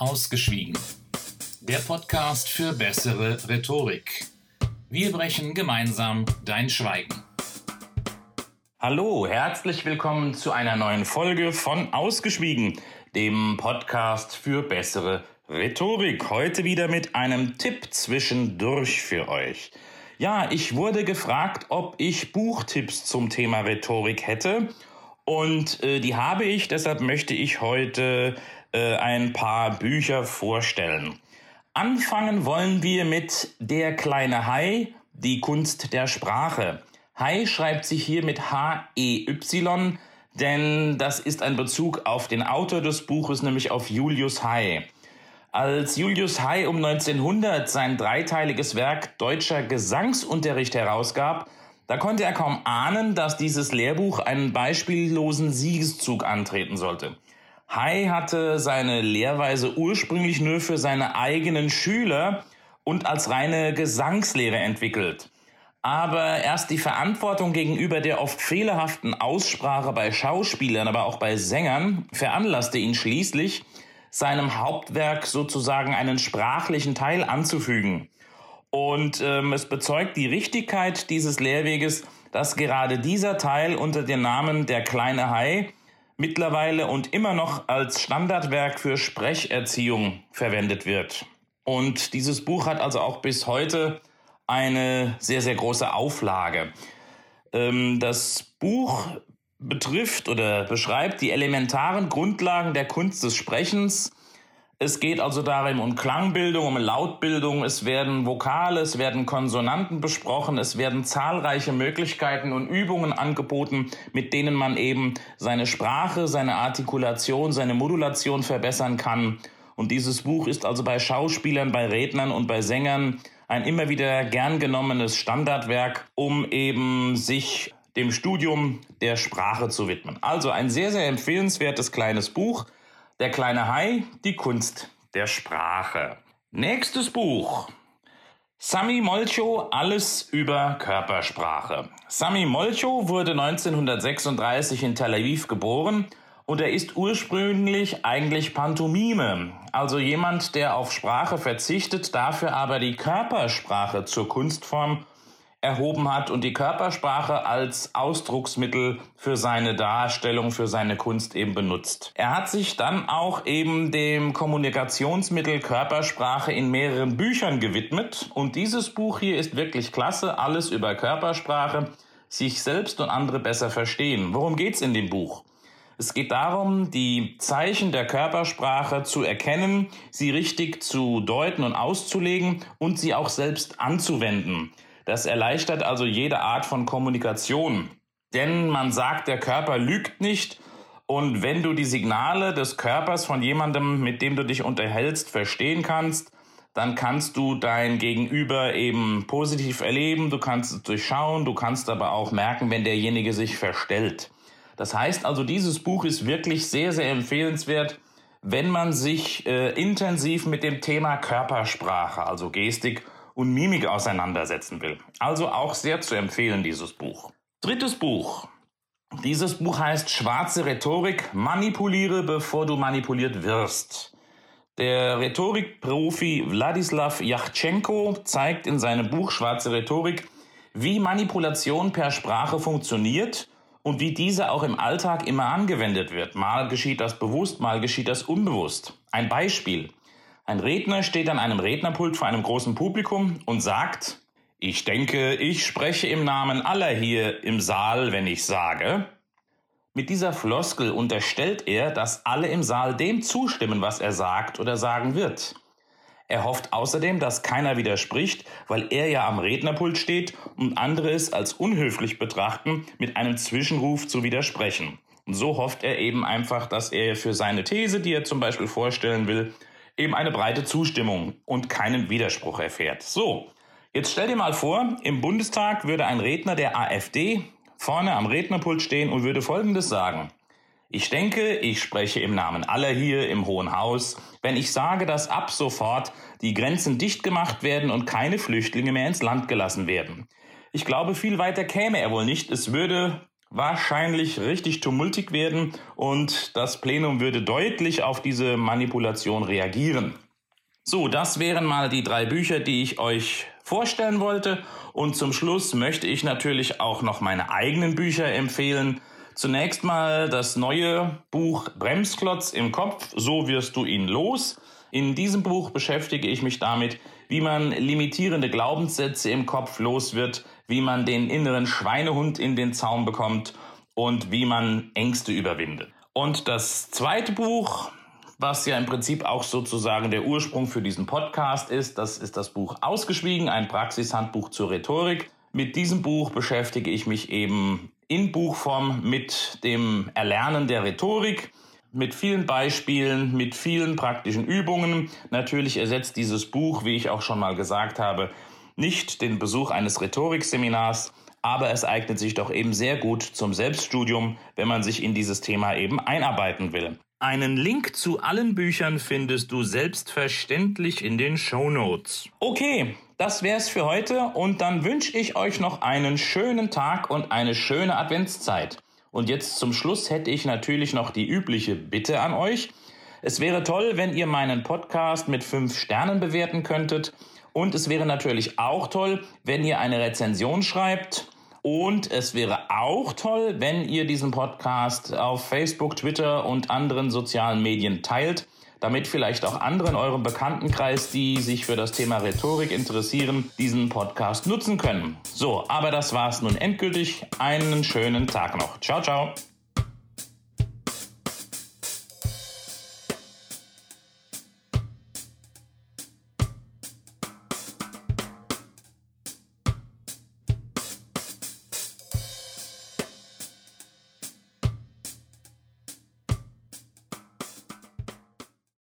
Ausgeschwiegen. Der Podcast für bessere Rhetorik. Wir brechen gemeinsam dein Schweigen. Hallo, herzlich willkommen zu einer neuen Folge von Ausgeschwiegen, dem Podcast für bessere Rhetorik. Heute wieder mit einem Tipp zwischendurch für euch. Ja, ich wurde gefragt, ob ich Buchtipps zum Thema Rhetorik hätte. Und äh, die habe ich, deshalb möchte ich heute äh, ein paar Bücher vorstellen. Anfangen wollen wir mit Der kleine Hai, die Kunst der Sprache. Hai schreibt sich hier mit H-E-Y, denn das ist ein Bezug auf den Autor des Buches, nämlich auf Julius Hai. Als Julius Hai um 1900 sein dreiteiliges Werk Deutscher Gesangsunterricht herausgab, da konnte er kaum ahnen, dass dieses Lehrbuch einen beispiellosen Siegeszug antreten sollte. Hai hatte seine Lehrweise ursprünglich nur für seine eigenen Schüler und als reine Gesangslehre entwickelt. Aber erst die Verantwortung gegenüber der oft fehlerhaften Aussprache bei Schauspielern, aber auch bei Sängern veranlasste ihn schließlich, seinem Hauptwerk sozusagen einen sprachlichen Teil anzufügen. Und ähm, es bezeugt die Richtigkeit dieses Lehrweges, dass gerade dieser Teil unter dem Namen Der kleine Hai mittlerweile und immer noch als Standardwerk für Sprecherziehung verwendet wird. Und dieses Buch hat also auch bis heute eine sehr, sehr große Auflage. Ähm, das Buch betrifft oder beschreibt die elementaren Grundlagen der Kunst des Sprechens, es geht also darin um Klangbildung, um Lautbildung, es werden Vokale, es werden Konsonanten besprochen, es werden zahlreiche Möglichkeiten und Übungen angeboten, mit denen man eben seine Sprache, seine Artikulation, seine Modulation verbessern kann. Und dieses Buch ist also bei Schauspielern, bei Rednern und bei Sängern ein immer wieder gern genommenes Standardwerk, um eben sich dem Studium der Sprache zu widmen. Also ein sehr, sehr empfehlenswertes kleines Buch. Der kleine Hai, die Kunst der Sprache. Nächstes Buch. Sami Molcho, alles über Körpersprache. Sami Molcho wurde 1936 in Tel Aviv geboren und er ist ursprünglich eigentlich Pantomime, also jemand, der auf Sprache verzichtet, dafür aber die Körpersprache zur Kunstform erhoben hat und die Körpersprache als Ausdrucksmittel für seine Darstellung, für seine Kunst eben benutzt. Er hat sich dann auch eben dem Kommunikationsmittel Körpersprache in mehreren Büchern gewidmet und dieses Buch hier ist wirklich klasse, alles über Körpersprache, sich selbst und andere besser verstehen. Worum geht's in dem Buch? Es geht darum, die Zeichen der Körpersprache zu erkennen, sie richtig zu deuten und auszulegen und sie auch selbst anzuwenden. Das erleichtert also jede Art von Kommunikation. Denn man sagt, der Körper lügt nicht. Und wenn du die Signale des Körpers von jemandem, mit dem du dich unterhältst, verstehen kannst, dann kannst du dein Gegenüber eben positiv erleben, du kannst es durchschauen, du kannst aber auch merken, wenn derjenige sich verstellt. Das heißt also, dieses Buch ist wirklich sehr, sehr empfehlenswert, wenn man sich äh, intensiv mit dem Thema Körpersprache, also Gestik und Mimik auseinandersetzen will. Also auch sehr zu empfehlen, dieses Buch. Drittes Buch. Dieses Buch heißt Schwarze Rhetorik, manipuliere, bevor du manipuliert wirst. Der Rhetorikprofi Wladislav Yachtschenko zeigt in seinem Buch Schwarze Rhetorik, wie Manipulation per Sprache funktioniert und wie diese auch im Alltag immer angewendet wird. Mal geschieht das bewusst, mal geschieht das unbewusst. Ein Beispiel. Ein Redner steht an einem Rednerpult vor einem großen Publikum und sagt, ich denke, ich spreche im Namen aller hier im Saal, wenn ich sage. Mit dieser Floskel unterstellt er, dass alle im Saal dem zustimmen, was er sagt oder sagen wird. Er hofft außerdem, dass keiner widerspricht, weil er ja am Rednerpult steht und andere es als unhöflich betrachten, mit einem Zwischenruf zu widersprechen. Und so hofft er eben einfach, dass er für seine These, die er zum Beispiel vorstellen will, eben eine breite Zustimmung und keinen Widerspruch erfährt. So, jetzt stell dir mal vor, im Bundestag würde ein Redner der AfD vorne am Rednerpult stehen und würde Folgendes sagen. Ich denke, ich spreche im Namen aller hier im Hohen Haus, wenn ich sage, dass ab sofort die Grenzen dicht gemacht werden und keine Flüchtlinge mehr ins Land gelassen werden. Ich glaube, viel weiter käme er wohl nicht. Es würde wahrscheinlich richtig tumultig werden und das Plenum würde deutlich auf diese Manipulation reagieren. So, das wären mal die drei Bücher, die ich euch vorstellen wollte. Und zum Schluss möchte ich natürlich auch noch meine eigenen Bücher empfehlen. Zunächst mal das neue Buch Bremsklotz im Kopf, so wirst du ihn los. In diesem Buch beschäftige ich mich damit, wie man limitierende Glaubenssätze im Kopf los wird, wie man den inneren Schweinehund in den Zaum bekommt und wie man Ängste überwindet. Und das zweite Buch, was ja im Prinzip auch sozusagen der Ursprung für diesen Podcast ist, das ist das Buch Ausgeschwiegen, ein Praxishandbuch zur Rhetorik. Mit diesem Buch beschäftige ich mich eben in Buchform mit dem Erlernen der Rhetorik mit vielen Beispielen, mit vielen praktischen Übungen. Natürlich ersetzt dieses Buch, wie ich auch schon mal gesagt habe, nicht den Besuch eines Rhetorikseminars, aber es eignet sich doch eben sehr gut zum Selbststudium, wenn man sich in dieses Thema eben einarbeiten will. Einen Link zu allen Büchern findest du selbstverständlich in den Show Notes. Okay, das wär's für heute und dann wünsche ich euch noch einen schönen Tag und eine schöne Adventszeit. Und jetzt zum Schluss hätte ich natürlich noch die übliche Bitte an euch. Es wäre toll, wenn ihr meinen Podcast mit fünf Sternen bewerten könntet. Und es wäre natürlich auch toll, wenn ihr eine Rezension schreibt. Und es wäre auch toll, wenn ihr diesen Podcast auf Facebook, Twitter und anderen sozialen Medien teilt damit vielleicht auch andere in eurem Bekanntenkreis, die sich für das Thema Rhetorik interessieren, diesen Podcast nutzen können. So, aber das war's nun endgültig. Einen schönen Tag noch. Ciao, ciao.